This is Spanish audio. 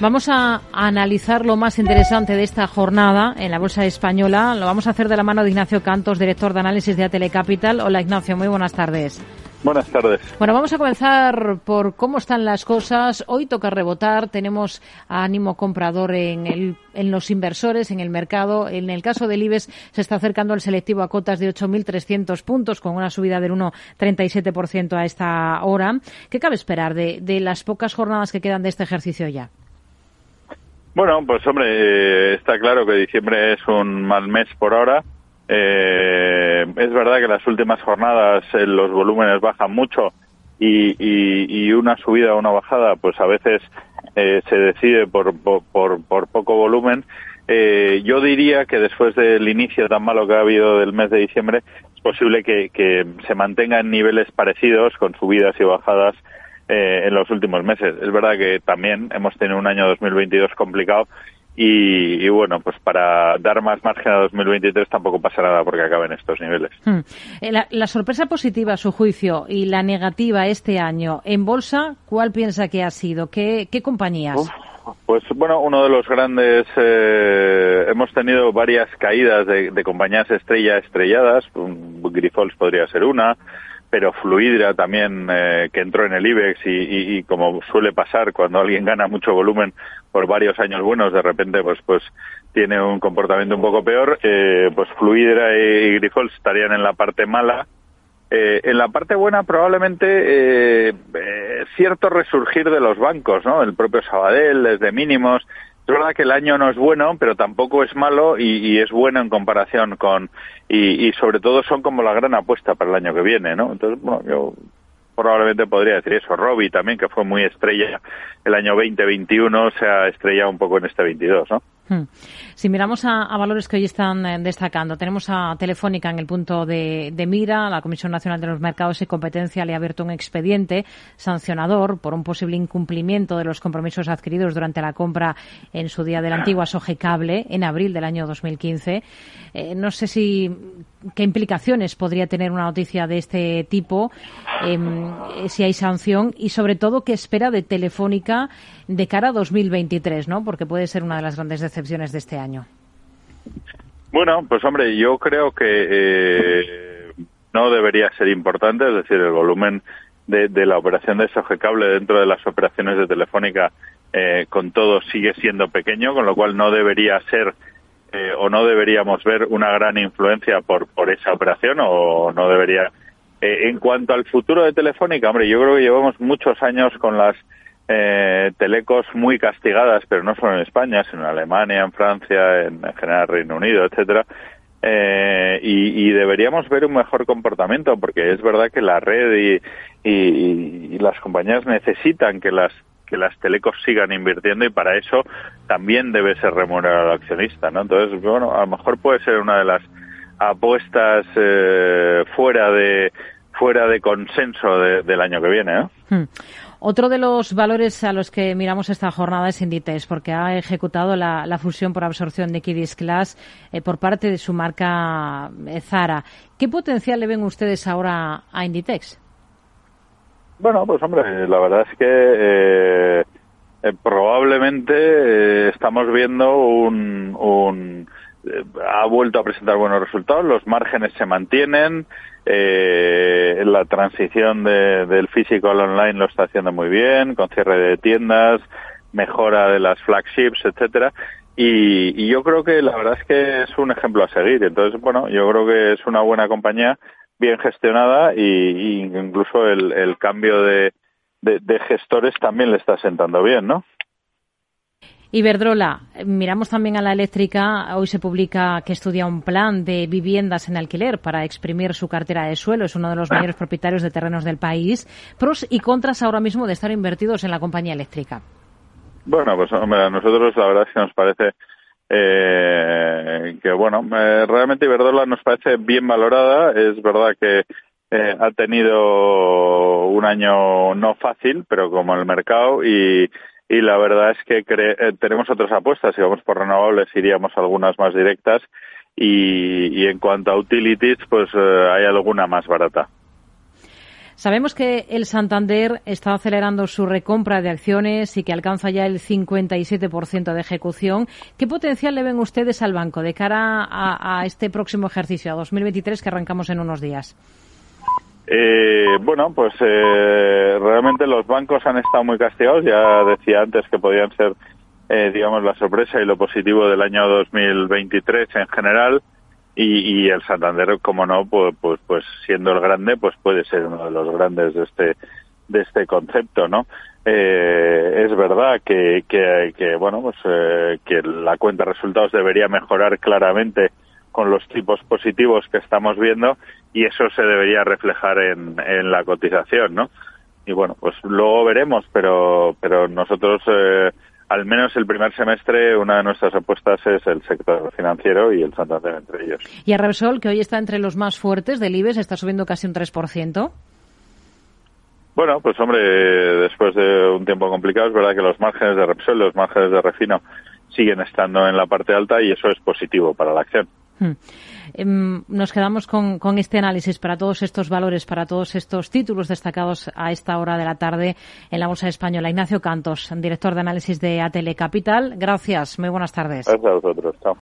Vamos a analizar lo más interesante de esta jornada en la Bolsa Española. Lo vamos a hacer de la mano de Ignacio Cantos, director de análisis de Atelecapital. Hola Ignacio, muy buenas tardes. Buenas tardes. Bueno, vamos a comenzar por cómo están las cosas. Hoy toca rebotar, tenemos ánimo comprador en, el, en los inversores, en el mercado. En el caso del IBEX se está acercando el selectivo a cotas de 8.300 puntos con una subida del 1,37% a esta hora. ¿Qué cabe esperar de, de las pocas jornadas que quedan de este ejercicio ya? Bueno, pues hombre, eh, está claro que diciembre es un mal mes por ahora. Eh, es verdad que las últimas jornadas eh, los volúmenes bajan mucho y, una subida o una bajada, pues a veces se decide por, por, por, poco volumen. yo diría que después del inicio tan malo que ha habido del mes de diciembre, es posible que, que se mantenga en niveles parecidos con subidas y bajadas eh, en los últimos meses. Es verdad que también hemos tenido un año 2022 complicado y, bueno, pues para dar más margen a 2023 tampoco pasa nada porque acaben estos niveles. Hmm. Eh, la, sorpresa positiva, a su juicio, y la negativa este año en bolsa, ¿cuál piensa que ha sido? ¿Qué, compañías? pues bueno, uno de los grandes, eh, hemos tenido varias caídas de, de compañías estrella estrelladas, Grifols podría ser una, pero Fluidra también, eh, que entró en el IBEX y, y, como suele pasar cuando alguien gana mucho volumen por varios años buenos, de repente pues pues tiene un comportamiento un poco peor, eh, pues Fluidra y, Grifols estarían en la parte mala. Eh, en la parte buena probablemente eh, eh, cierto resurgir de los bancos, ¿no? El propio Sabadell desde mínimos, es verdad que el año no es bueno, pero tampoco es malo y, es bueno en comparación con y, y, sobre todo son como la gran apuesta para el año que viene, ¿no? Entonces, bueno, yo probablemente podría decir eso. Robbie también, que fue muy estrella el año 2021, se ha estrellado un poco en este 22, ¿no? Hmm. Si miramos a, valores que hoy están eh, destacando, tenemos a Telefónica en el punto de, mira. La Comisión Nacional de los Mercados y Competencia le ha abierto un expediente sancionador por un posible incumplimiento de los compromisos adquiridos durante la compra en su día de la antigua Soge Cable en abril del año 2015. Eh, no sé si qué implicaciones podría tener una noticia de este tipo, em, si hay sanción y sobre todo qué espera de Telefónica de cara a 2023, ¿no? Porque puede ser una de las grandes decepciones de este año. Bueno, pues hombre, yo creo que eh, no debería ser importante, es decir, el volumen de, la operación de Cable dentro de las operaciones de Telefónica eh, con todo sigue siendo pequeño, con lo cual no debería ser eh, o no deberíamos ver una gran influencia por, por esa operación o no debería. en cuanto al futuro de Telefónica, hombre, yo creo que llevamos muchos años con las eh, telecos muy castigadas, pero no solo en España, sino en Alemania, en Francia, en, general Reino Unido, etcétera. Eh, y, deberíamos ver un mejor comportamiento, porque es verdad que la red y, y, las compañías necesitan que las que las telecos sigan invirtiendo y para eso también debe ser remunerado al accionista, ¿no? Entonces, bueno, a lo mejor puede ser una de las apuestas eh, fuera de fuera de consenso del año que viene, ¿no? Hmm. Otro de los valores a los que miramos esta jornada es Inditex, porque ha ejecutado la, fusión por absorción de Kidis Class eh, por parte de su marca eh, Zara. ¿Qué potencial le ven ustedes ahora a Inditex? Bueno, pues hombre, la verdad es que eh, probablemente estamos viendo un, un ha vuelto a presentar buenos resultados, los márgenes se mantienen, eh, la transición del físico al online lo está haciendo muy bien, con cierre de tiendas, mejora de las flagships, etcétera. Y, yo creo que la verdad es que es un ejemplo a seguir. Entonces, bueno, yo creo que es una buena compañía, bien gestionada y, incluso el, cambio de, de gestores también le está sentando bien, ¿no? Iberdrola, miramos también a la eléctrica. Hoy se publica que estudia un plan de viviendas en alquiler para exprimir su cartera de suelo. Es uno de los mayores propietarios de terrenos del país. Pros y contras ahora mismo de estar invertidos en la compañía eléctrica. Bueno, pues hombre, a nosotros la verdad es que nos parece eh, que, bueno, eh, realmente Iberdrola nos parece bien valorada. Es verdad que eh, ha tenido un año no fácil, pero como el mercado y y la verdad es que eh, tenemos otras apuestas, si vamos por renovables iríamos algunas más directas y, en cuanto a utilities pues eh, hay alguna más barata. Sabemos que el Santander está acelerando su recompra de acciones y que alcanza ya el 57% de ejecución. ¿Qué potencial le ven ustedes al banco de cara a, este próximo ejercicio, a 2023, que arrancamos en unos días? Eh, bueno, pues eh, realmente los bancos han estado muy castigados. Ya decía antes que podían ser, eh, digamos, la sorpresa y lo positivo del año 2023 en general y, y el Santander, como no, pues, pues, pues siendo el grande, pues puede ser uno de los grandes de este de este concepto, ¿no? Eh, es verdad que, que, bueno, pues eh, que la cuenta de resultados debería mejorar claramente con los tipos positivos que estamos viendo y eso se debería reflejar en, en la cotización, ¿no? Y bueno, pues luego veremos, pero pero nosotros eh, al menos el primer semestre, una de nuestras apuestas es el sector financiero y el Santander entre ellos. ¿Y a Repsol, que hoy está entre los más fuertes del IBEX, está subiendo casi un 3%? Bueno, pues hombre, después de un tiempo complicado, es verdad que los márgenes de Repsol, los márgenes de Refino siguen estando en la parte alta y eso es positivo para la acción. Em, nos quedamos con, este análisis para todos estos valores, para todos estos títulos destacados a esta hora de la tarde en la Bolsa Española. Ignacio Cantos, director de análisis de Atele Capital. Gracias. Muy buenas tardes. Gracias a vosotros. Chao.